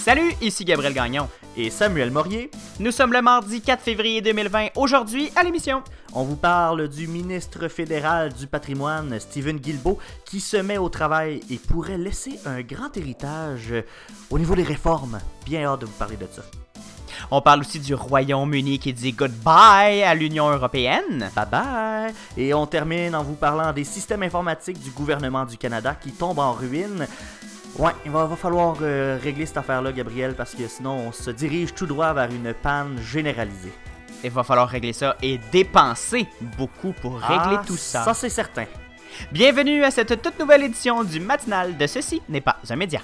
Salut, ici Gabriel Gagnon. Et Samuel Morier. Nous sommes le mardi 4 février 2020. Aujourd'hui, à l'émission, On vous parle du ministre fédéral du patrimoine, Stephen Guilbeault, qui se met au travail et pourrait laisser un grand héritage au niveau des réformes. Bien hâte de vous parler de ça. on parle aussi du Royaume-Uni qui dit goodbye à l'Union européenne. Bye bye! Et on termine en vous parlant des systèmes informatiques du gouvernement du Canada qui tombent en ruine. Ouais, il va, va falloir euh, régler cette affaire-là, Gabriel, parce que sinon on se dirige tout droit vers une panne généralisée. Il va falloir régler ça et dépenser beaucoup pour régler Ah, tout ça. Ça, c'est certain. Bienvenue à cette toute nouvelle édition du matinal de Ceci n'est pas un média.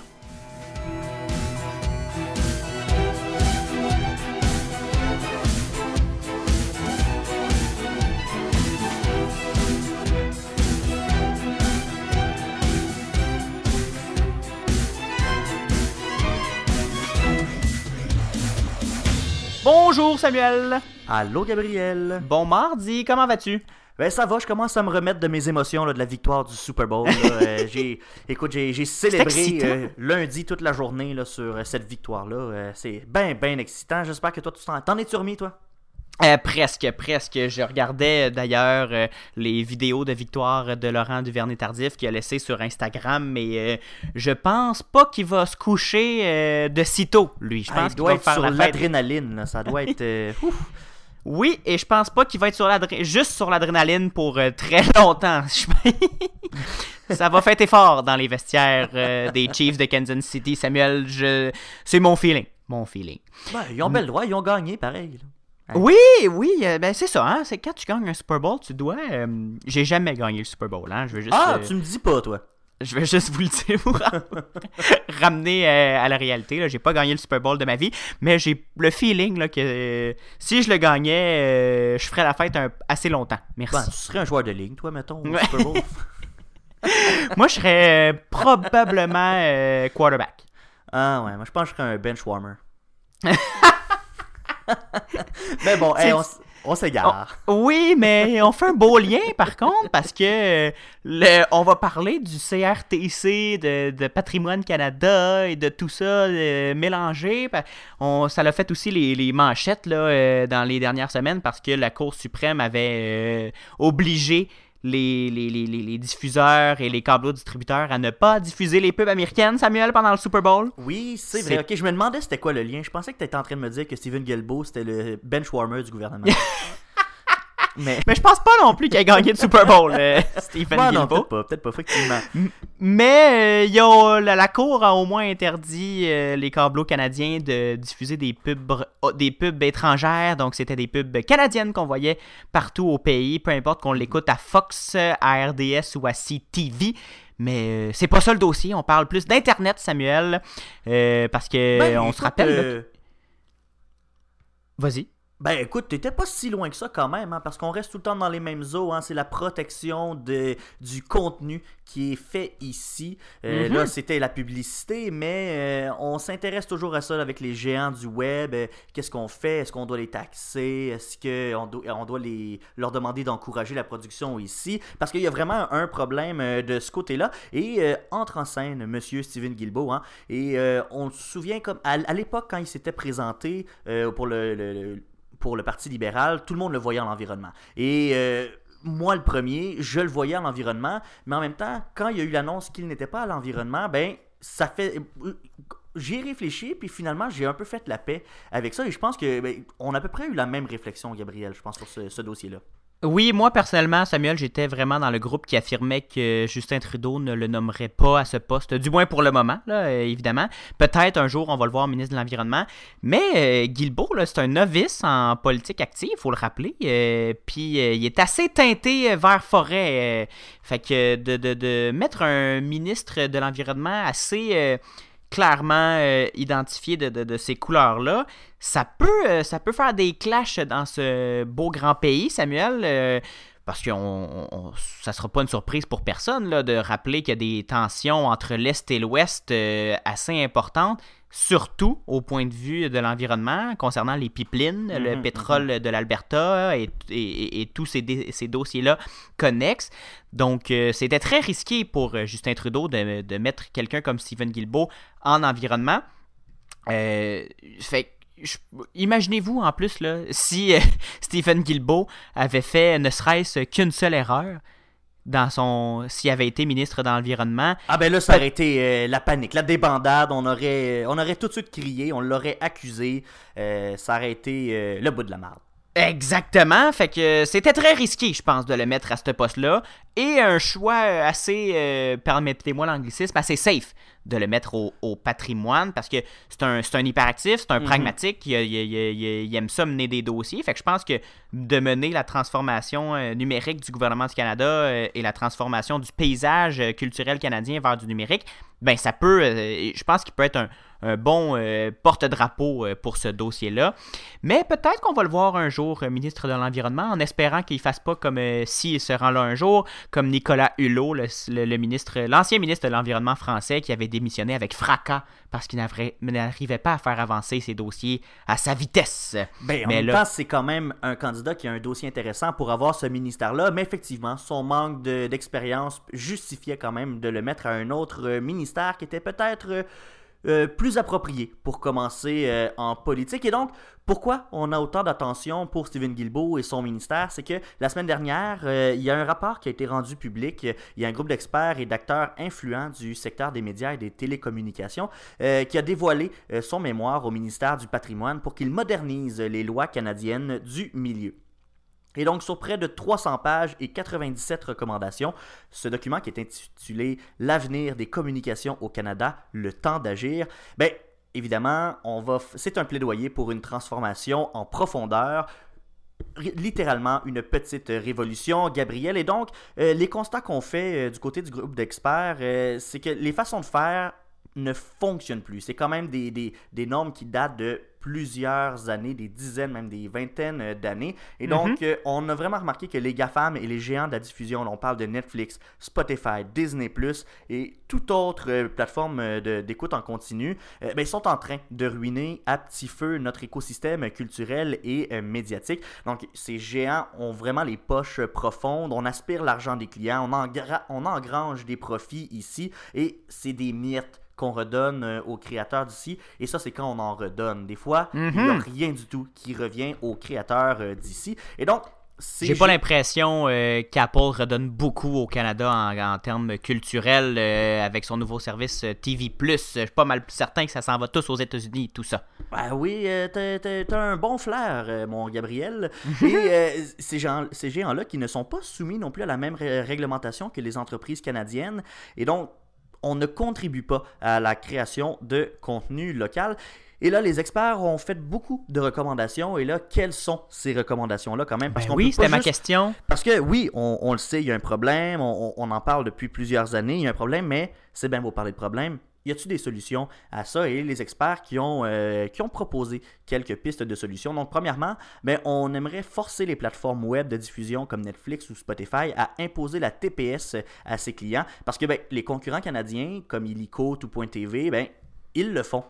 Bonjour Samuel. Allô, Gabriel? Bon mardi, comment vas-tu? Ben ça va, je commence à me remettre de mes émotions là, de la victoire du Super Bowl. Euh, j'ai, écoute, j'ai, j'ai célébré euh, lundi toute la journée là, sur euh, cette victoire-là. C'est bien, bien excitant. J'espère que toi, tu t'en, t'en es-tu remis, toi? Euh, presque, presque. Je regardais euh, d'ailleurs euh, les vidéos de victoire de Laurent Duvernay-Tardif qui a laissé sur Instagram, mais euh, je pense pas qu'il va se coucher de sitôt, lui. Je Ah, pense il qu'il doit va être faire sur l'adrénaline. Ça doit être... ouf. Oui, et je pense pas qu'il va être sur juste sur l'adrénaline pour très longtemps. Ça va fêter fort dans les vestiaires des Chiefs de Kansas City. Samuel, je... c'est mon feeling. Mon feeling. Ben, ils ont bel droit, ils ont gagné, pareil. là. Ouais. Oui, oui, euh, ben c'est ça, hein, c'est quand tu gagnes un Super Bowl, tu dois... euh, J'ai jamais gagné le Super Bowl, hein, je veux juste... Ah, euh, tu me dis pas, toi. Je vais juste vous le dire pour ram- ramener euh, à la réalité. Là. J'ai pas gagné le Super Bowl de ma vie, mais j'ai le feeling là, que euh, si je le gagnais, je ferais la fête un- assez longtemps. Merci. Ben, tu serais un joueur de ligne, toi, mettons, au. Super Bowl. Moi, je serais probablement quarterback. Ah ouais, moi je pense que je serais un bench warmer. Mais bon, hey, on, s'égare. Oui, mais on fait un beau lien par contre parce que le, on va parler du CRTC, de, de Patrimoine Canada et de tout ça euh, mélangé. On, ça l'a fait aussi les, les manchettes là, euh, dans les dernières semaines parce que la Cour suprême avait euh, obligé les, les, les, les- diffuseurs et les câbleaux distributeurs à ne pas diffuser les pubs américaines, Samuel, pendant le Super Bowl? Oui, c'est vrai. Ok, je me demandais c'était quoi le lien. Je pensais que tu étais en train de me dire que Steven Guilbeault c'était le bench warmer du gouvernement. Mais. Mais je pense pas non plus qu'il a gagné le Super Bowl, euh, Stephen Ouais, Guilbeault. peut-être pas, peut-être pas, effectivement. Mais euh, il y a- la, la Cour a au moins interdit euh, les câbleaux canadiens de diffuser des pubs, oh, des pubs étrangères. Donc, c'était des pubs canadiennes qu'on voyait partout au pays, peu importe qu'on l'écoute à Fox, à RDS ou à CTV. Mais c'est pas ça le dossier. On parle plus d'Internet, Samuel. parce que Ben, on se rappelle. Vas-y. Ben écoute, t'étais pas si loin que ça quand même, hein, parce qu'on reste tout le temps dans les mêmes eaux. Hein, c'est la protection de, du contenu qui est fait ici. Euh, Mhm. Là, c'était la publicité, mais euh, on s'intéresse toujours à ça avec les géants du web. Euh, Qu'est-ce qu'on fait? Est-ce qu'on doit les taxer? Est-ce qu'on doit, on doit les, leur demander d'encourager la production ici? Parce qu'il y a vraiment un problème de ce côté-là. Et entre en scène Monsieur Steven Guilbeault. Hein, et on se souvient comme à, à l'époque quand il s'était présenté pour le- le- le pour le Parti libéral, tout le monde le voyait en environnement. Et euh, moi, le premier, je le voyais en environnement, mais en même temps, quand il y a eu l'annonce qu'il n'était pas à l'environnement, ben, ça fait. J'y ai réfléchi, puis finalement, j'ai un peu fait la paix avec ça, et je pense que ben, on a à peu près eu la même réflexion, Gabriel, je pense, sur ce, ce dossier-là. Oui, moi personnellement, Samuel, j'étais vraiment dans le groupe qui affirmait que Justin Trudeau ne le nommerait pas à ce poste, du moins pour le moment, là, euh, évidemment. Peut-être un jour on va le voir ministre de l'Environnement. Mais euh, Guilbeault, c'est un novice en politique active, faut le rappeler. euh, Puis euh, il est assez teinté vers forêt. fait que de, de- de mettre un ministre de l'Environnement assez clairement euh, identifié de, ces couleurs-là, ça peut, euh, ça peut faire des clashs dans ce beau grand pays, Samuel. euh, parce que on, on- ça sera pas une surprise pour personne là, de rappeler qu'il y a des tensions entre l'Est et l'Ouest euh, assez importantes, surtout au point de vue de l'environnement, concernant les pipelines, le Mhm, pétrole de l'Alberta et, et- et tous ces, dossiers-là connexes. Donc, euh, c'était très risqué pour euh, Justin Trudeau de, de mettre quelqu'un comme Stephen Guilbeault en environnement. fait Imaginez-vous en plus là, si Stephen Guilbeault avait fait ne serait-ce qu'une seule erreur, dans son s'il avait été ministre de l'environnement. Ah ben là ça aurait été euh, la panique, la débandade, on aurait on aurait tout de suite crié, on l'aurait accusé, euh, ça aurait été euh, le bout de la marde. Exactement, fait que c'était très risqué, je pense, de le mettre à ce poste-là, et un choix assez, permettez-moi l'anglicisme, assez safe de le mettre au, patrimoine parce que c'est un, un, hyperactif, c'est un mhm. pragmatique, il, aime ça mener des dossiers. Fait que je pense que de mener la transformation euh, numérique du gouvernement du Canada euh, et la transformation du paysage euh, culturel canadien vers du numérique, ben ça peut, je pense qu'il peut être un, un bon euh, porte-drapeau euh, pour ce dossier-là. Mais peut-être qu'on va le voir un jour euh, ministre de l'Environnement, en espérant qu'il ne fasse pas comme s'il se rend là un jour, comme Nicolas Hulot, le, ministre, l'ancien ministre de l'Environnement français qui avait démissionné avec fracas parce qu'il n'arrivait pas à faire avancer ses dossiers à sa vitesse. Ben, en même temps, c'est quand même un candidat qui a un dossier intéressant pour avoir ce ministère-là, mais effectivement, son manque d'expérience justifiait quand même de le mettre à un autre ministère qui était peut-être euh, plus approprié pour commencer euh, en politique. Et donc, pourquoi on a autant d'attention pour Stephen Guilbeault et son ministère? C'est que la semaine dernière, euh, il y a un rapport qui a été rendu public. Il y a un groupe d'experts et d'acteurs influents du secteur des médias et des télécommunications qui a dévoilé son mémoire au ministère du patrimoine pour qu'il modernise les lois canadiennes du milieu. Et donc, sur près de 300 pages et 97 recommandations, ce document qui est intitulé L'avenir des communications au Canada, le temps d'agir, ben, évidemment, on va c'est un plaidoyer pour une transformation en profondeur littéralement une petite révolution, Gabriel. Et donc, euh, les constats qu'on fait euh, du côté du groupe d'experts, euh, c'est que les façons de faire ne fonctionnent plus. C'est quand même des, des normes qui datent de plusieurs années, des dizaines, même des vingtaines euh, d'années. Et donc, mhm. euh, on a vraiment remarqué que les GAFAM et les géants de la diffusion, on parle de Netflix, Spotify, Disney ⁇ et toute autre euh, plateforme d'écoute en continu, ben, sont en train de ruiner à petit feu notre écosystème culturel et médiatique. Donc, ces géants ont vraiment les poches profondes, on aspire l'argent des clients, on, on engrange des profits ici, et c'est des miettes qu'on redonne euh, aux créateurs d'ici. Et ça, c'est quand on en redonne. Des fois, il n'y a mhm. rien du tout qui revient aux créateurs euh, d'ici. Et donc, j'ai pas l'impression euh, qu'Apple redonne beaucoup au Canada en, termes culturels avec son nouveau service TV+. Je suis pas mal certain que ça s'en va tous aux États-Unis, tout ça. Ben oui, t'as un bon flair, mon Gabriel. Et ces géants-là ces géants qui ne sont pas soumis non plus à la même réglementation que les entreprises canadiennes. Et donc, on ne contribue pas à la création de contenu local. Et là, les experts ont fait beaucoup de recommandations. Et là, quelles sont ces recommandations-là quand même? Parce ben oui, c'était ma question. Parce que oui, on, le sait, il y a un problème, on, on, en parle depuis plusieurs années, il y a un problème, mais c'est bien beau parler de problème y a-t-il des solutions à ça et les experts qui ont, euh, qui ont proposé quelques pistes de solutions? Donc, premièrement, ben, on aimerait forcer les plateformes web de diffusion comme Netflix ou Spotify à imposer la TPS à ses clients parce que ben, les concurrents canadiens comme Illico, Tout.tv, ben, ils le font.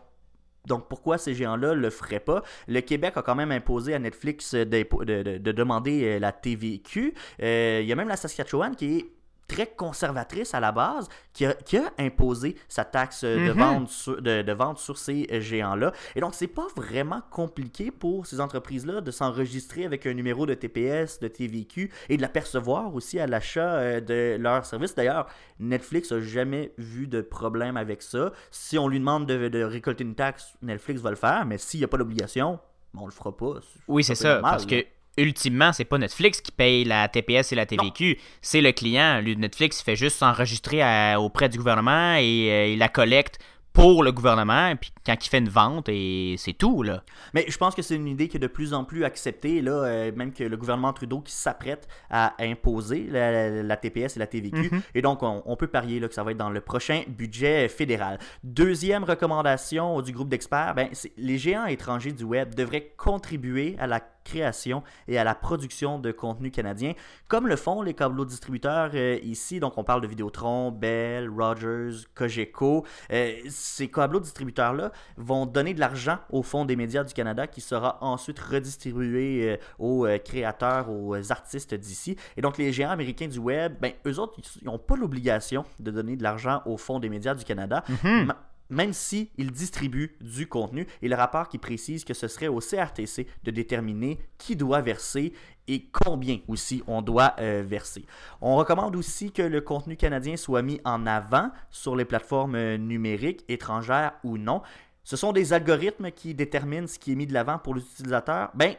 Donc pourquoi ces géants-là le feraient pas? Le Québec a quand même imposé à Netflix de, de, demander euh, la TVQ. Euh, il y a même la Saskatchewan qui est très conservatrice à la base qui a, imposé sa taxe de, mhm. vente sur, de, vente sur ces géants-là. Et donc, c'est pas vraiment compliqué pour ces entreprises-là de s'enregistrer avec un numéro de TPS, de TVQ et de l'apercevoir aussi à l'achat euh, de leurs services. D'ailleurs, Netflix a jamais vu de problème avec ça. Si on lui demande de, récolter une taxe, Netflix va le faire, mais s'il n'y a pas d'obligation, on le fera pas. Oui, c'est ça, parce que ultimement, c'est pas Netflix qui paye la TPS et la TVQ, c'est le client. Lui, Netflix fait juste s'enregistrer auprès du gouvernement et euh, il la collecte pour le gouvernement, puis quand il fait une vente, et c'est tout, là. Mais je pense que c'est une idée qui est de plus en plus acceptée, là, euh, même que le gouvernement Trudeau qui s'apprête à imposer la, TPS et la TVQ, mhm. et donc on, peut parier là, que ça va être dans le prochain budget fédéral. Deuxième recommandation du groupe d'experts, ben, les géants étrangers du web devraient contribuer à la création et à la production de contenu canadien, comme le font les câbleaux distributeurs euh, ici. Donc, on parle de Vidéotron, Bell, Rogers, Cogeco. Euh, ces câbleaux distributeurs-là vont donner de l'argent au Fonds des médias du Canada qui sera ensuite redistribué euh, aux créateurs, aux artistes d'ici. Et donc, les géants américains du web, ben, eux autres, ils n'ont pas l'obligation de donner de l'argent au Fonds des médias du Canada. Mhm même s'ils il distribuent du contenu. Et le rapport qui précise que ce serait au CRTC de déterminer qui doit verser et combien aussi on doit euh, verser. On recommande aussi que le contenu canadien soit mis en avant sur les plateformes euh, numériques, étrangères ou non. Ce sont des algorithmes qui déterminent ce qui est mis de l'avant pour l'utilisateur. Ben,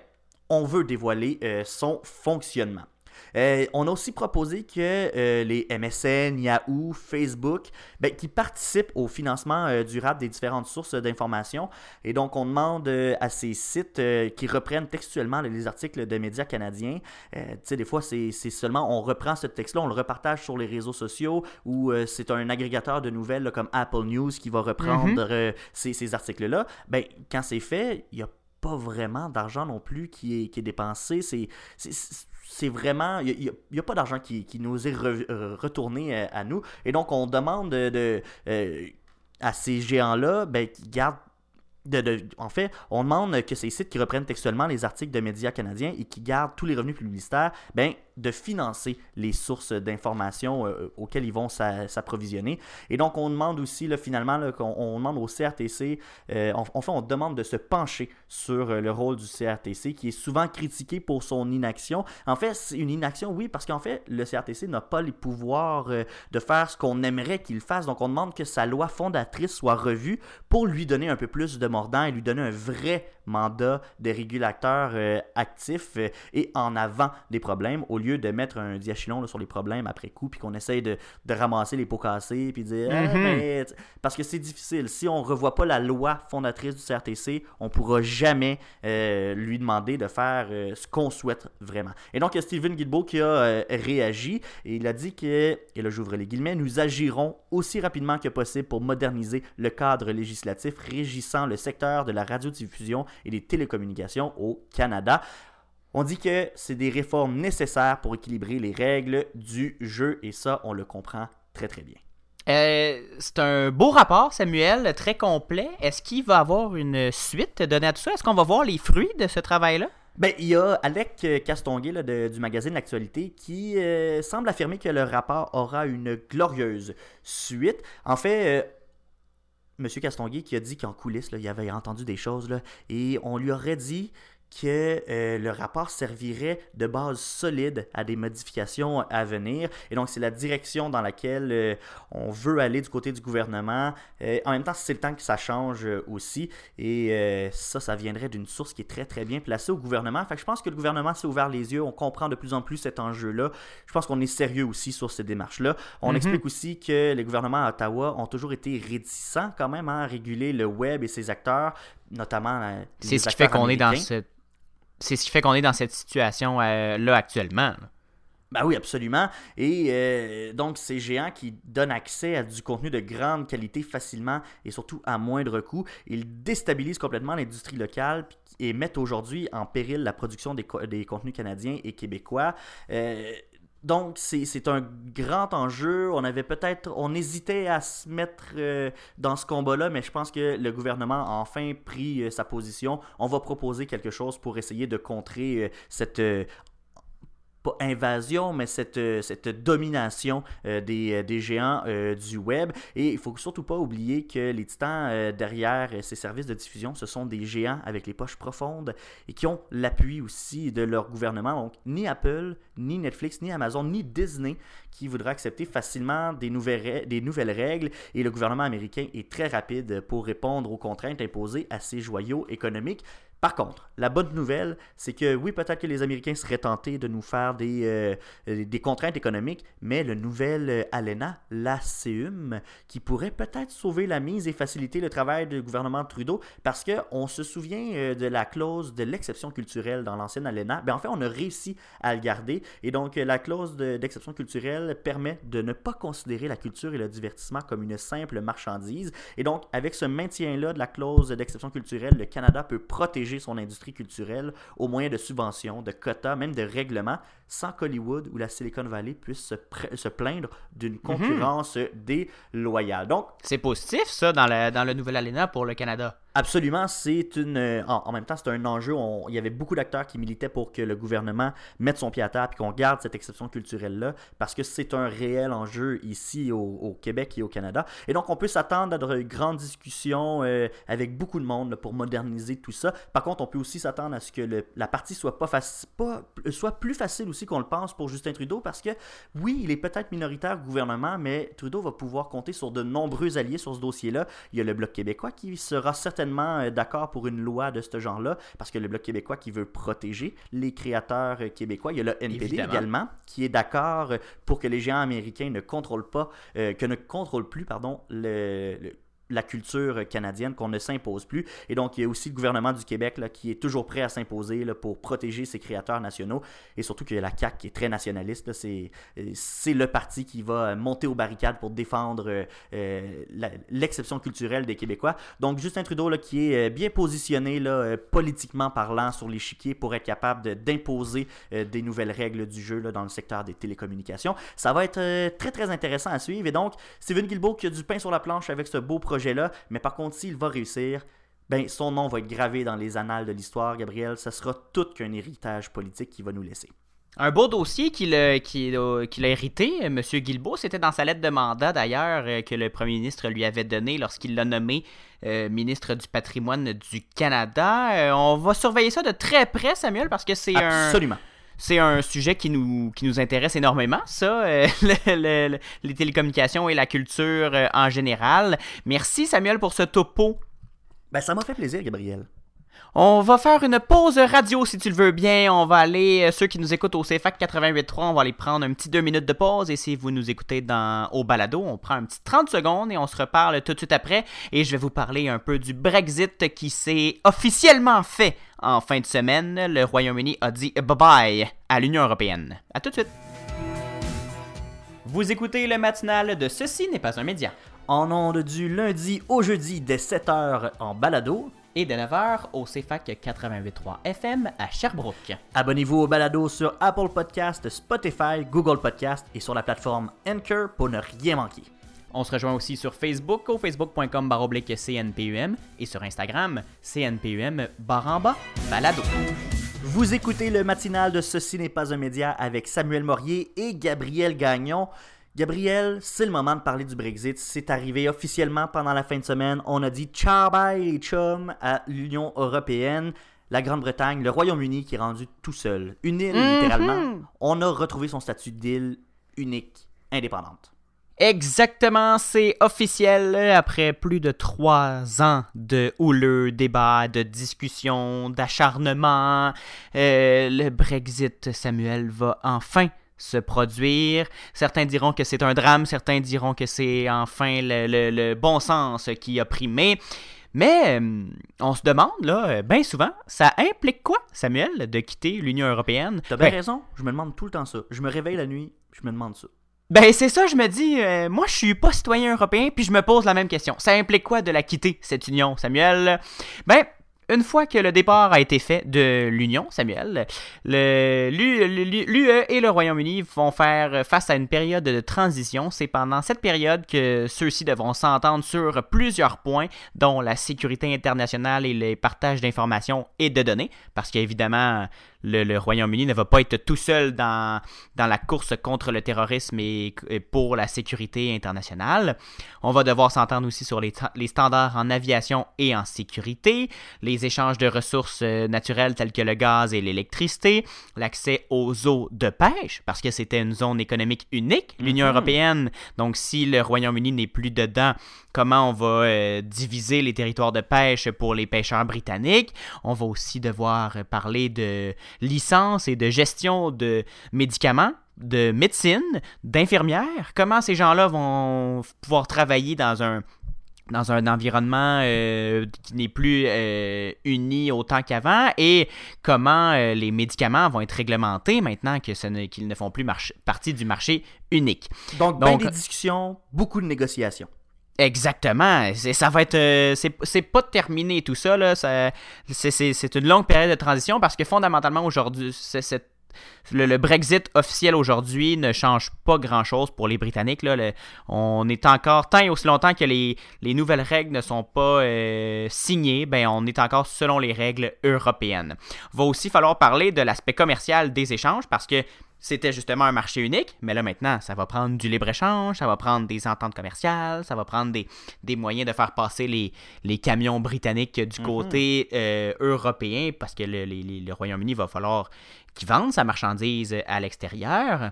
on veut dévoiler euh, son fonctionnement. Euh, on a aussi proposé que euh, les MSN, Yahoo, Facebook, ben, qui participent au financement euh, durable des différentes sources d'information. Et donc, on demande à ces sites qui reprennent textuellement les articles de médias canadiens. tu sais, des fois, c'est seulement, on reprend ce texte-là, on le repartage sur les réseaux sociaux ou c'est un agrégateur de nouvelles comme Apple News qui va reprendre mm-hmm. ces, articles-là. Ben, quand c'est fait, il n'y a pas vraiment d'argent non plus qui est, qui est dépensé. C'est c'est vraiment. Il n'y a, pas d'argent qui, nous est euh, retourné euh, à, nous. Et donc, on demande de, euh, à ces géants-là ben, qui gardent en fait, on demande que ces sites qui reprennent textuellement les articles de médias canadiens et qui gardent tous les revenus publicitaires, ben, de financer les sources d'informations euh, auxquelles ils vont s'approvisionner. Et donc, on demande aussi, finalement, on, demande au CRTC, euh, enfin, on demande de se pencher sur euh, le rôle du CRTC qui est souvent critiqué pour son inaction. En fait, c'est une inaction, oui, parce qu'en fait, le CRTC n'a pas les pouvoirs de faire ce qu'on aimerait qu'il fasse. Donc, on demande que sa loi fondatrice soit revue pour lui donner un peu plus de mordant et lui donner un vrai mandat de régulateur actif et en avant des problèmes au lieu de mettre un diachylon sur les problèmes après coup, puis qu'on essaye de, ramasser les pots cassés, puis dire. Ah, mhm. parce que c'est difficile. Si on revoit pas la loi fondatrice du CRTC, on pourra jamais euh, lui demander de faire euh, ce qu'on souhaite vraiment. Et donc, il y a Steven Guilbeault qui a euh, réagi et il a dit que, et là j'ouvre les guillemets, nous agirons aussi rapidement que possible pour moderniser le cadre législatif régissant le secteur de la radiodiffusion et des télécommunications au Canada. On dit que c'est des réformes nécessaires pour équilibrer les règles du jeu et ça, on le comprend très très bien. Euh, c'est un beau rapport, Samuel, très complet. Est-ce qu'il va avoir une suite donnée à tout ça? Est-ce qu'on va voir les fruits de ce travail-là? Ben, il y a Alec Castonguay du magazine L'Actualité qui euh, semble affirmer que le rapport aura une glorieuse suite. En fait, euh, M. Castonguay qui a dit qu'en coulisses, il avait entendu des choses et on lui aurait dit que euh, le rapport servirait de base solide à des modifications à venir. Et donc, c'est la direction dans laquelle euh, on veut aller du côté du gouvernement. Euh, en même temps, c'est le temps que ça change aussi. Et ça, ça viendrait d'une source qui est très, très bien placée au gouvernement. Fait que je pense que le gouvernement s'est ouvert les yeux. On comprend de plus en plus cet enjeu-là. Je pense qu'on est sérieux aussi sur ces démarches-là. On mm-hmm. explique aussi que les gouvernements à Ottawa ont toujours été réticents quand même à réguler le web et ses acteurs, notamment C'est ce qui fait qu'on est dans cette c'est ce qui fait qu'on est dans cette situation euh, là actuellement. Ben oui, absolument. Et euh, donc, ces géants qui donnent accès à du contenu de grande qualité facilement et surtout à moindre coût, ils déstabilisent complètement l'industrie locale et mettent aujourd'hui en péril la production des, des contenus canadiens et québécois. Euh, donc, c'est un grand enjeu. On avait peut-être, on hésitait à se mettre euh, dans ce combat-là, mais je pense que le gouvernement a enfin pris euh, sa position. On va proposer quelque chose pour essayer de contrer euh, cette invasion, mais cette, euh, cette domination euh, des, euh, des, géants du web. Et il faut surtout pas oublier que les titans derrière ces services de diffusion, ce sont des géants avec les poches profondes et qui ont l'appui aussi de leur gouvernement. Donc, ni Apple, ni Netflix, ni Amazon, ni Disney qui voudra accepter facilement des nouvelles, des nouvelles règles. Et le gouvernement américain est très rapide pour répondre aux contraintes imposées à ces joyaux économiques. Par contre, la bonne nouvelle, c'est que oui, peut-être que les Américains seraient tentés de nous faire des, euh, des contraintes économiques, mais le nouvel euh, ALENA, l'ACUM, qui pourrait peut-être sauver la mise et faciliter le travail du gouvernement Trudeau, parce qu'on se souvient euh, de la clause de l'exception culturelle dans l'ancienne ALENA. Ben, en fait, on a réussi à le garder, et donc la clause d'exception culturelle permet de ne pas considérer la culture et le divertissement comme une simple marchandise, et donc avec ce maintien-là de la clause d'exception culturelle, le Canada peut protéger son industrie culturelle au moyen de subventions, de quotas, même de règlements, sans qu'Hollywood ou la Silicon Valley puissent se, plaindre d'une mhm. concurrence déloyale. Donc, c'est positif ça dans, dans le nouvel ALENA pour le Canada. Absolument, c'est une. euh, En, même temps, c'est un enjeu. Il y avait beaucoup d'acteurs qui militaient pour que le gouvernement mette son pied à terre et qu'on garde cette exception culturelle-là, parce que c'est un réel enjeu ici au, Québec et au Canada. Et donc, on peut s'attendre à de grandes discussions euh, avec beaucoup de monde pour moderniser tout ça. Par contre, on peut aussi s'attendre à ce que la partie soit, pas pas, soit plus facile aussi qu'on le pense pour Justin Trudeau, parce que oui, il est peut-être minoritaire au gouvernement, mais Trudeau va pouvoir compter sur de nombreux alliés sur ce dossier-là. Il y a le Bloc québécois qui sera certainement euh, d'accord pour une loi de ce genre-là, parce que le Bloc québécois qui veut protéger les créateurs euh, québécois. Il y a le NPD Évidemment. également, qui est d'accord euh, pour que les géants américains ne contrôlent pas, euh, que ne contrôlent plus, pardon, le- le la culture canadienne, qu'on ne s'impose plus. Et donc, il y a aussi le gouvernement du Québec là, qui est toujours prêt à s'imposer pour protéger ses créateurs nationaux. Et surtout qu'il y a la CAQ qui est très nationaliste. euh, c'est le parti qui va euh, monter aux barricades pour défendre euh, l'exception culturelle des Québécois. Donc, Justin Trudeau, là, qui est bien positionné là, politiquement parlant sur l'échiquier pour être capable de- d'imposer euh, des nouvelles règles du jeu là, dans le secteur des télécommunications. Ça va être très, très intéressant à suivre. Et donc, Steven Guilbeault qui a du pain sur la planche avec ce beau projet-là, mais par contre, s'il va réussir, ben, son nom va être gravé dans les annales de l'histoire, Gabriel. Ça sera tout qu'un héritage politique qu'il va nous laisser. Un beau dossier qu'il a, qu'il a- a hérité, M. Guilbeault. C'était dans sa lettre de mandat, d'ailleurs, euh, que le premier ministre lui avait donné lorsqu'il l'a nommé euh, ministre du patrimoine du Canada. Euh, on va surveiller ça de très près, Samuel, parce que c'est un... Absolument. C'est un sujet qui nous, intéresse énormément, ça, euh, le- le- le- les télécommunications et la culture euh, en général. Merci Samuel pour ce topo. Ben, ça m'a fait plaisir, Gabriel. On va faire une pause radio si tu le veux bien. On va aller, euh, ceux qui nous écoutent au CFAC 88.3, on va aller prendre un petit deux minutes de pause. Et si vous nous écoutez dans, au balado, on prend un petit 30 secondes et on se reparle tout de suite après. Et je vais vous parler un peu du Brexit qui s'est officiellement fait en fin de semaine. Le Royaume-Uni a dit bye-bye à l'Union européenne. À tout de suite. Vous écoutez le matinal de Ceci n'est pas un média. En ondes du lundi au jeudi dès 7h en balado. Et de 9h au CFAC 88.3 FM à Sherbrooke. Abonnez-vous au balado sur Apple Podcast, Spotify, Google Podcast et sur la plateforme Anchor pour ne rien manquer. On se rejoint aussi sur Facebook au facebook.com baroblique CNPUM et sur Instagram CNPUM baramba balado. Vous écoutez le matinal de Ceci n'est pas un média avec Samuel Morier et Gabriel Gagnon. Gabriel, c'est le moment de parler du Brexit. C'est arrivé officiellement pendant la fin de semaine. On a dit ciao bye les chums à l'Union européenne. La Grande-Bretagne, le Royaume-Uni qui est rendu tout seul. Une île, Mhm. littéralement. On a retrouvé son statut d'île unique, indépendante. Exactement, c'est officiel après plus de trois ans de houleux débats, de discussions, d'acharnement. euh, le Brexit, Samuel, va enfin se produire. Certains diront que c'est un drame, certains diront que c'est enfin le, le- le bon sens qui a primé. Mais euh, on se demande, là, bien souvent, ça implique quoi, Samuel, de quitter l'Union européenne? T'as bien Ben, raison, je me demande tout le temps ça. Je me réveille la nuit, je me demande ça. Ben c'est ça, je me dis, euh, moi je suis pas citoyen européen, puis je me pose la même question. Ça implique quoi de la quitter, cette union, Samuel? Ben, une fois que le départ a été fait de l'Union, Samuel, l'UE et le Royaume-Uni vont faire face à une période de transition. C'est pendant cette période que ceux-ci devront s'entendre sur plusieurs points, dont la sécurité internationale et les partages d'informations et de données, parce qu'évidemment, le, le Royaume-Uni ne va pas être tout seul dans, dans la course contre le terrorisme et, et pour la sécurité internationale. On va devoir s'entendre aussi sur les, les standards en aviation et en sécurité, les échanges de ressources euh, naturelles telles que le gaz et l'électricité, l'accès aux eaux de pêche, parce que c'était une zone économique unique, l'Union Mhm. européenne. Donc si le Royaume-Uni n'est plus dedans, comment on va euh, diviser les territoires de pêche pour les pêcheurs britanniques? On va aussi devoir euh, parler de licence et de gestion de médicaments, de médecine, d'infirmières. Comment ces gens-là vont pouvoir travailler dans un dans un environnement euh, qui n'est plus euh, uni autant qu'avant? Et comment euh, les médicaments vont être réglementés maintenant que ne- qu'ils ne font plus marche- partie du marché unique? Donc, ben Donc- des discussions, beaucoup de négociations. Exactement. Ça va être. euh, c'est pas terminé tout ça. là. Ça- c'est- une longue période de transition parce que fondamentalement, aujourd'hui, cette le, Brexit officiel aujourd'hui ne change pas grand-chose pour les Britanniques. Là. on est encore, tant et aussi longtemps que les, nouvelles règles ne sont pas euh, signées, ben, on est encore selon les règles européennes. Va aussi falloir parler de l'aspect commercial des échanges parce que c'était justement un marché unique, mais là maintenant, ça va prendre du libre-échange, ça va prendre des ententes commerciales, ça va prendre des, moyens de faire passer les, les camions britanniques du mhm. côté euh, européen, parce que le, le Royaume-Uni va falloir qui vendent sa marchandise à l'extérieur.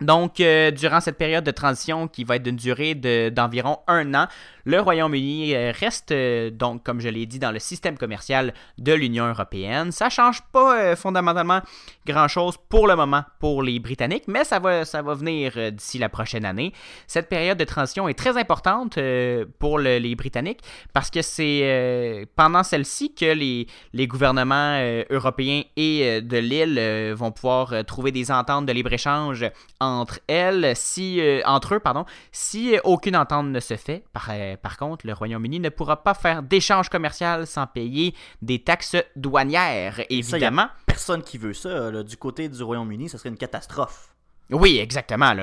Donc, euh, durant cette période de transition qui va être d'une durée d'environ un an, le Royaume-Uni euh, reste, euh, donc, comme je l'ai dit, dans le système commercial de l'Union européenne. Ça ne change pas fondamentalement grand-chose pour le moment pour les Britanniques, mais ça va, ça va venir d'ici la prochaine année. Cette période de transition est très importante pour les Britanniques parce que c'est pendant celle-ci que les, les gouvernements européens et de l'île vont pouvoir trouver des ententes de libre-échange entre elles, si, euh, entre eux, pardon, si aucune entente ne se fait. Par, euh, par contre, le Royaume-Uni ne pourra pas faire d'échange commercial sans payer des taxes douanières, évidemment. personne qui veut ça. Du côté du Royaume-Uni, ce serait une catastrophe. Oui, exactement.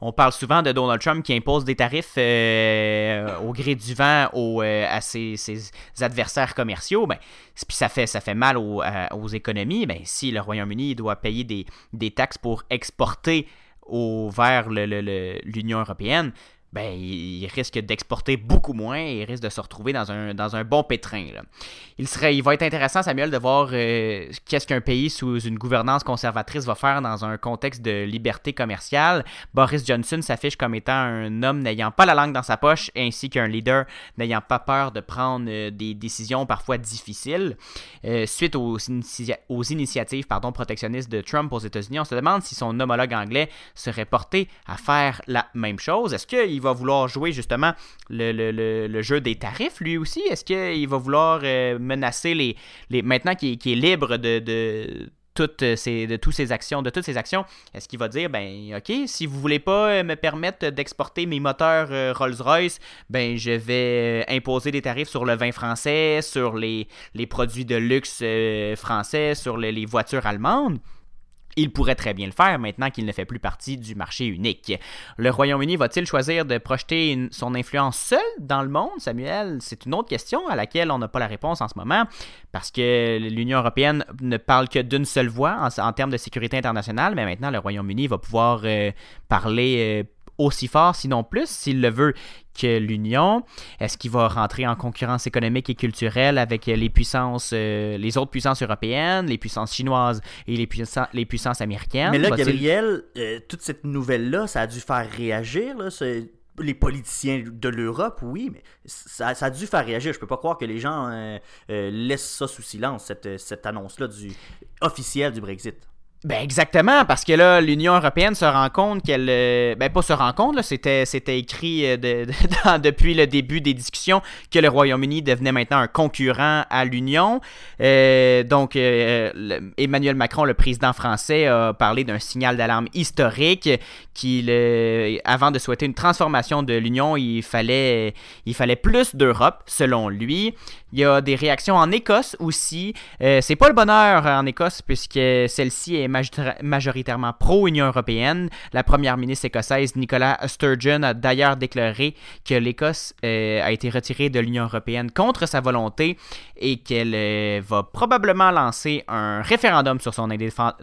On, parle souvent de Donald Trump qui impose des tarifs euh, au gré du vent à ses, adversaires commerciaux. Ben, ça fait, mal aux, économies. Ben, si le Royaume-Uni doit payer des, taxes pour exporter vers l'Union européenne, ben, il risque d'exporter beaucoup moins et il risque de se retrouver dans un, dans un bon pétrin. Il, serait, il va être intéressant, Samuel, de voir euh, qu'est-ce qu'un pays sous une gouvernance conservatrice va faire dans un contexte de liberté commerciale. Boris Johnson s'affiche comme étant un homme n'ayant pas la langue dans sa poche ainsi qu'un leader n'ayant pas peur de prendre euh, des décisions parfois difficiles. Euh, suite aux, aux initiatives pardon, protectionnistes de Trump aux États-Unis, on se demande si son homologue anglais serait porté à faire la même chose. Est-ce qu'il va vouloir jouer justement le, jeu des tarifs lui aussi? Est-ce qu'il va vouloir euh, menacer les, les maintenant qu'il est libre de, toutes ces, de ces actions, de toutes ces actions, est-ce qu'il va dire ben OK, si vous voulez pas euh, me permettre d'exporter mes moteurs euh, Rolls-Royce, ben je vais imposer des tarifs sur le vin français, sur les, les produits de luxe français, sur les voitures allemandes? Il pourrait très bien le faire maintenant qu'il ne fait plus partie du marché unique. Le Royaume-Uni va-t-il choisir de projeter son influence seul dans le monde, Samuel C'est une autre question à laquelle on n'a pas la réponse en ce moment, parce que l'Union européenne ne parle que d'une seule voix en, termes de sécurité internationale, mais maintenant le Royaume-Uni va pouvoir euh, parler. Euh, aussi fort, sinon plus, s'il le veut, que l'Union? Est-ce qu'il va rentrer en concurrence économique et culturelle avec les puissances, euh, les autres puissances européennes, les puissances chinoises et les, puissances, les puissances américaines? Mais là, Gabriel, euh, toute cette nouvelle-là, ça a dû faire réagir. les politiciens de l'Europe, oui, mais ça, a dû faire réagir. Je peux pas croire que les gens euh, laissent ça sous silence, cette, cette annonce-là du officielle du Brexit. Ben exactement, parce que là, l'Union européenne se rend compte qu'elle... Euh, ben pas se rend compte, là, c'était, c'était écrit euh, de, depuis le début des discussions que le Royaume-Uni devenait maintenant un concurrent à l'Union. Euh, donc, Emmanuel Macron, le président français, a parlé d'un signal d'alarme historique qu'il, avant de souhaiter une transformation de l'Union, il fallait, il fallait plus d'Europe, selon lui. Il y a des réactions en Écosse aussi. Euh, c'est pas le bonheur en Écosse puisque celle-ci est majoritairement pro-Union européenne. La première ministre écossaise Nicola Sturgeon a d'ailleurs déclaré que l'Écosse euh, a été retirée de l'Union européenne contre sa volonté et qu'elle euh, va probablement lancer un référendum sur son,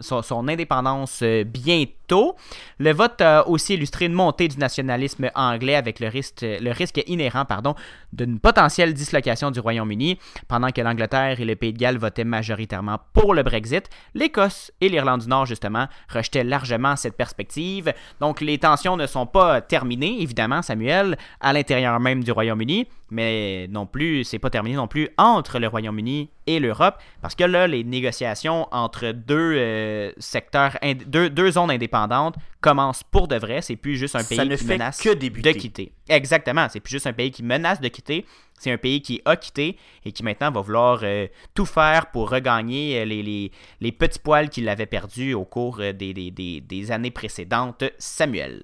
sur son indépendance bientôt. Le vote a aussi illustré une montée du nationalisme anglais avec le risque, le risque inhérent pardon, d'une potentielle dislocation du Royaume-Uni. Pendant que l'Angleterre et le Pays de Galles votaient majoritairement pour le Brexit, l'Écosse et l'Irlande du Nord, justement, rejetaient largement cette perspective. Donc les tensions ne sont pas terminées, évidemment, Samuel, à l'intérieur même du Royaume-Uni, mais non plus, c'est pas terminé non plus entre le Royaume-Uni et l'Europe, parce que là, les négociations entre deux euh, secteurs, deux, deux zones indépendantes commencent pour de vrai. C'est plus juste un pays qui menace de quitter. Exactement, c'est plus juste un pays qui menace de quitter. C'est un pays qui a quitté et qui maintenant va vouloir euh, tout faire pour regagner euh, les, les, petits poils qu'il avait perdus au cours des, des, des années précédentes. Samuel.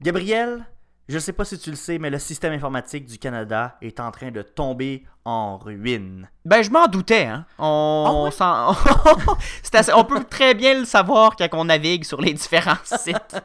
Gabriel, je ne sais pas si tu le sais, mais le système informatique du Canada est en train de tomber en ruine. Ben, je m'en doutais, hein. On, Ah on peut très bien le savoir quand on navigue sur les différents sites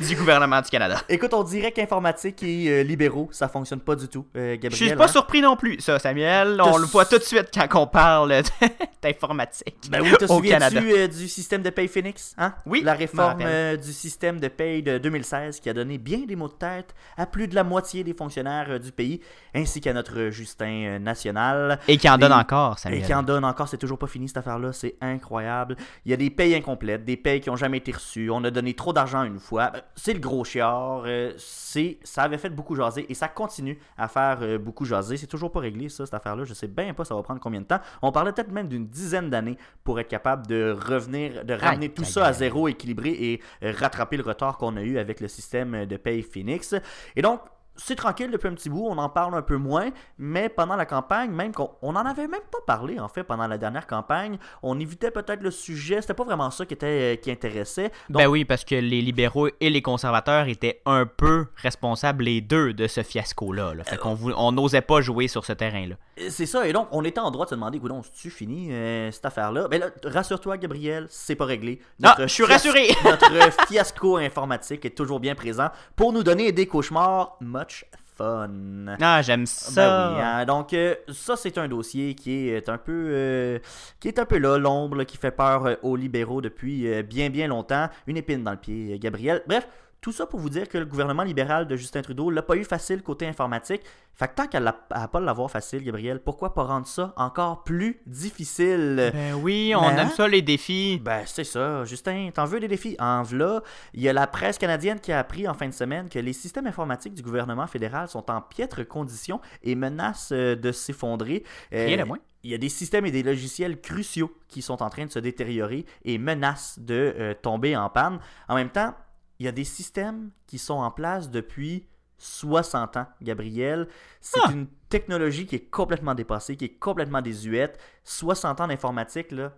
du gouvernement du Canada. Écoute, on dirait qu'informatique et euh, libéraux, ça fonctionne pas du tout, euh, Gabriel. Je suis pas hein? surpris non plus, ça, Samuel. On le voit tout de suite quand on parle d'informatique Ben oui, te au Canada. souviens-tu euh, du système de paye Phoenix? Hein? Oui, La réforme euh, du système de paye de 2016 qui a donné bien des mots de tête à plus de la moitié des fonctionnaires euh, du pays, ainsi qu'à notre euh, Justin euh. Et qui en donne Et- encore, Et Samuel. qui en donne encore, c'est toujours pas fini cette affaire-là, c'est incroyable. Il y a des payes incomplètes, des payes qui ont jamais été reçues, on a donné trop d'argent une fois. Ben, C'est le gros chiard, euh, c'est, ça avait fait beaucoup jaser et ça continue à faire euh, beaucoup jaser. C'est toujours pas réglé ça, cette affaire-là, je sais bien pas ça va prendre combien de temps. On parlait peut-être même d'une dizaine d'années pour être capable de revenir, de ramener Aïe, tout ça à zéro équilibré et euh, rattraper le retard qu'on a eu avec le système de paye Phoenix. Et donc, c'est tranquille depuis un petit bout, on en parle un peu moins, mais pendant la campagne, même qu'on on en avait même pas parlé en fait pendant la dernière campagne, on évitait peut-être le sujet, c'était pas vraiment ça qui était euh, qui intéressait. Donc, Ben oui, parce que les libéraux et les conservateurs étaient un peu responsables les deux de ce fiasco-là. là. Fait qu'on vou- on n'osait pas jouer sur ce terrain-là. c'est ça, et donc on était en droit de se demander, écoute, tu fini euh, cette affaire-là? Ben là, rassure-toi Gabriel, c'est pas réglé. Ah, je suis rassuré. notre fiasco informatique est toujours bien présent pour nous donner des cauchemars much fun. Ah, j'aime ça. Ben oui, hein. donc euh, ça c'est un dossier qui est un peu euh, qui est un peu là l'ombre qui fait peur euh, aux libéraux depuis euh, bien bien longtemps, une épine dans le pied Gabriel. Bref, tout ça pour vous dire que le gouvernement libéral de Justin Trudeau l'a pas eu facile côté informatique. Fait que tant qu'elle n'a pas l'avoir facile Gabriel, pourquoi pas rendre ça encore plus difficile? Ben oui, on aime ça les défis. ben, c'est ça. Justin, t'en veux des défis? En v'là, il y a la presse canadienne qui a appris en fin de semaine que les systèmes informatiques du gouvernement fédéral sont en piètre condition et menacent euh, de s'effondrer. Euh, Rien de moins. Il y a des systèmes et des logiciels cruciaux qui sont en train de se détériorer et menacent de euh, tomber en panne. En même temps, il y a des systèmes qui sont en place depuis 60 ans, Gabriel. C'est Ah! une technologie qui est complètement dépassée, qui est complètement désuète. 60 ans d'informatique, là,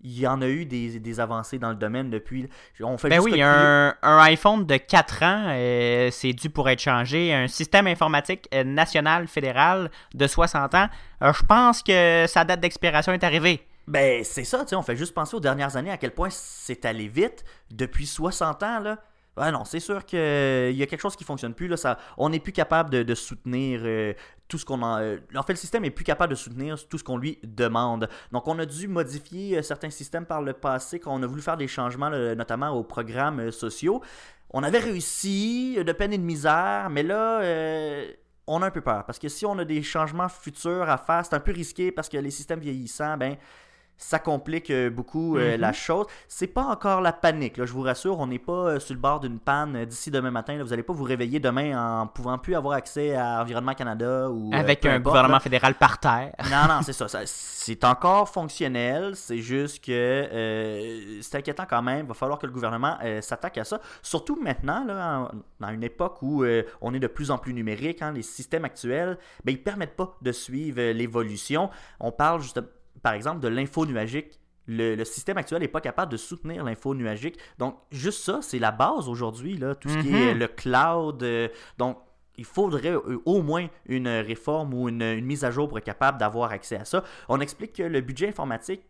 il y en a eu des, des avancées dans le domaine depuis. On fait Ben oui, un, un iPhone de 4 ans, euh, c'est dû pour être changé. Un système informatique euh, national fédéral de 60 ans, euh, je pense que sa date d'expiration est arrivée. Ben, c'est ça, tu sais, on fait juste penser aux dernières années à quel point c'est allé vite. Depuis 60 ans, là. Ouais, non, c'est sûr qu'il y a quelque chose qui fonctionne plus. Là, ça, on n'est plus capable de, soutenir euh, tout ce qu'on en. euh, en fait, le système est plus capable de soutenir tout ce qu'on lui demande. Donc, on a dû modifier euh, certains systèmes par le passé, quand on a voulu faire des changements, notamment aux programmes euh, sociaux. On avait réussi euh, de peine et de misère, mais là. euh, on a un peu peur parce que si on a des changements futurs à faire, c'est un peu risqué parce que les systèmes vieillissants, ben, ça complique euh, beaucoup euh, Mhm. la chose. C'est pas encore la panique, là, je vous rassure. On n'est pas euh, sur le bord d'une panne d'ici demain matin. là. Vous n'allez pas vous réveiller demain en pouvant plus avoir accès à Environnement Canada ou. Avec un importe, gouvernement là. fédéral par terre. Non, non, c'est ça, ça- C'est encore fonctionnel. C'est juste que euh, c'est inquiétant quand même. Il va falloir que le gouvernement euh, s'attaque à ça. Surtout maintenant, là, en- dans une époque où euh, on est de plus en plus numérique. hein, les systèmes actuels, ben, ils permettent pas de suivre l'évolution. On parle juste, par exemple, de l'info nuagique. Le, le système actuel n'est pas capable de soutenir l'info nuagique. Donc, juste ça, c'est la base aujourd'hui, là, tout ce qui est Mhm. le cloud. euh, donc, il faudrait euh, au moins une réforme ou une, une mise à jour pour être capable d'avoir accès à ça. On explique que le budget informatique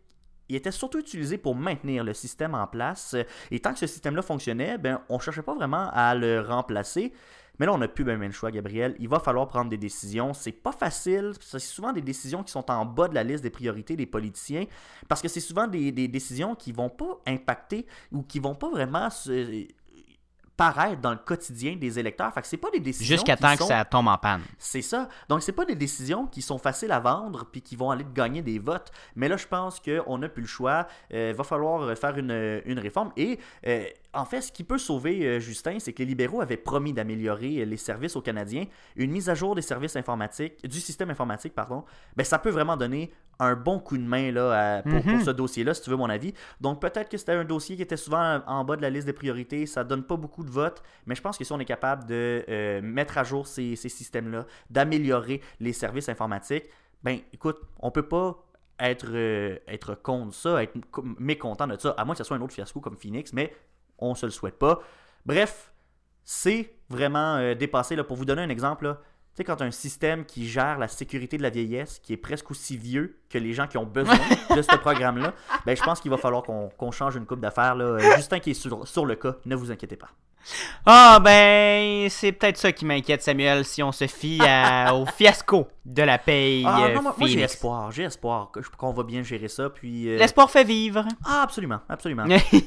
il était surtout utilisé pour maintenir le système en place. Et tant que ce système-là fonctionnait, ben, on ne cherchait pas vraiment à le remplacer. Mais là, on n'a plus ben, ben le choix, Gabriel. Il va falloir prendre des décisions. C'est pas facile. C'est souvent des décisions qui sont en bas de la liste des priorités des politiciens. Parce que c'est souvent des, des décisions qui vont pas impacter ou qui vont pas vraiment se- paraître dans le quotidien des électeurs. Fait que c'est pas des décisions Jusqu'à temps que ça tombe en panne. c'est ça. Donc, c'est pas des décisions qui sont faciles à vendre puis qui vont aller gagner des votes. Mais là, je pense qu'on n'a plus le choix. Il va falloir faire une, une réforme. Et euh, en fait, ce qui peut sauver euh, Justin, c'est que les libéraux avaient promis d'améliorer euh, les services aux Canadiens. Une mise à jour des services informatiques, du système informatique, pardon, ben, ça peut vraiment donner un bon coup de main là, à- pour, pour Mhm. ce dossier-là, si tu veux mon avis. Donc, peut-être que c'était un dossier qui était souvent en bas de la liste des priorités. Ça donne pas beaucoup de votes. Mais je pense que si on est capable de euh, mettre à jour ces, ces systèmes-là, d'améliorer les services informatiques, ben écoute, on peut pas être, euh, être contre ça, être co- mécontent de ça, à moins que ce soit un autre fiasco comme Phoenix, mais on se le souhaite pas. Bref, c'est vraiment euh, dépassé. Là, pour vous donner un exemple, là, sais, quand tu as un système qui gère la sécurité de la vieillesse, qui est presque aussi vieux que les gens qui ont besoin de ce programme-là, ben, je pense qu'il va falloir qu'on change une coupe d'affaires. Euh, Justin qui est sur, sur le cas, ne vous inquiétez pas. Ah, ben, c'est peut-être ça qui m'inquiète, Samuel, si on se fie à- au fiasco de la paye. Ah, euh, non, moi, moi, j'ai espoir, j'ai espoir qu'on va bien gérer ça. Puis, euh, L'espoir fait vivre. Ah, absolument, absolument.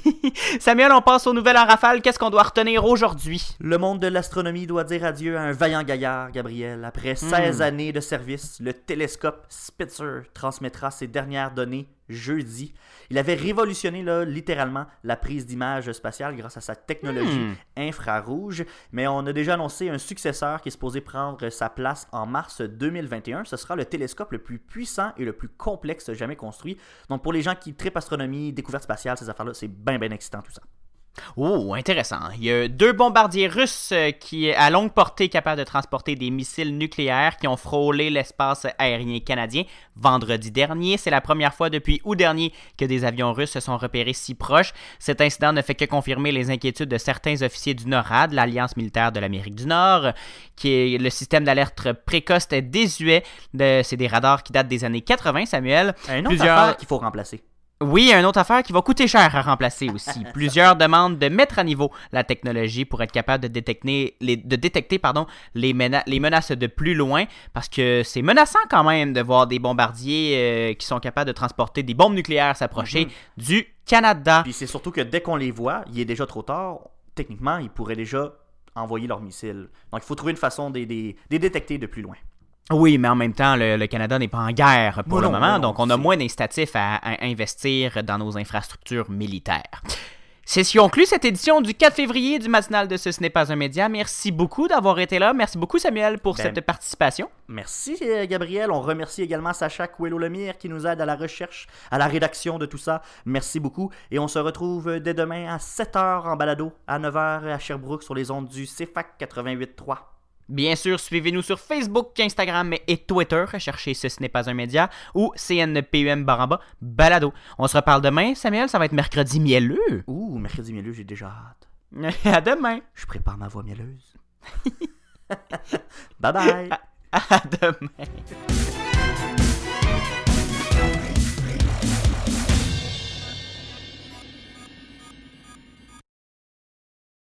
Samuel, on passe aux nouvelles en rafale. Qu'est-ce qu'on doit retenir aujourd'hui? Le monde de l'astronomie doit dire adieu à un vaillant gaillard, Gabriel. Après 16 années de service, le télescope Spitzer transmettra ses dernières données jeudi. Il avait révolutionné là, littéralement la prise d'image spatiale grâce à sa technologie Hmm. infrarouge, mais on a déjà annoncé un successeur qui est supposé prendre sa place en mars 2021. Ce sera le télescope le plus puissant et le plus complexe jamais construit. Donc pour les gens qui tripent astronomie, découverte spatiale, ces affaires-là, c'est bien bien excitant tout ça. Oh, intéressant. Il y a deux bombardiers russes euh, qui, à longue portée, capables de transporter des missiles nucléaires qui ont frôlé l'espace aérien canadien vendredi dernier. C'est la première fois depuis août dernier que des avions russes se sont repérés si proches. Cet incident ne fait que confirmer les inquiétudes de certains officiers du NORAD, l'Alliance militaire de l'Amérique du Nord, qui est le système d'alerte précoce est désuet. De- C'est des radars qui datent des années 80, Samuel. Un autre Plusieurs- qu'il faut remplacer. Oui, une autre affaire qui va coûter cher à remplacer aussi. Plusieurs demandent de mettre à niveau la technologie pour être capable de détecter les, de détecter, pardon, les, mena- les menaces de plus loin, parce que c'est menaçant quand même de voir des bombardiers euh, qui sont capables de transporter des bombes nucléaires s'approcher du Canada. Puis c'est surtout que dès qu'on les voit, il est déjà trop tard. Techniquement, ils pourraient déjà envoyer leurs missiles. Donc il faut trouver une façon de les détecter de plus loin. Oui, mais en même temps, le, le Canada n'est pas en guerre pour le non, moment, non, donc on a moins d'incitatifs à, à investir dans nos infrastructures militaires. C'est ce qui conclut cette édition du 4 février du matinal de Ce, ce n'est pas un média. Merci beaucoup d'avoir été là. Merci beaucoup, Samuel, pour Ben, cette participation. Merci euh, Gabriel. On remercie également Sacha Coelho-Lemire qui nous aide à la recherche, à la rédaction de tout ça. Merci beaucoup. Et on se retrouve dès demain à 7h en balado, à 9h à Sherbrooke sur les ondes du CFAC 88.3. Bien sûr, suivez-nous sur Facebook, Instagram et Twitter. Cherchez Ce, ce n'est pas un média ou CNPUM Baramba Balado. On se reparle demain, Samuel. Ça va être mercredi mielleux. Ouh, mercredi mielleux, j'ai déjà hâte. à demain. Je prépare ma voix mielleuse. bye bye. À demain.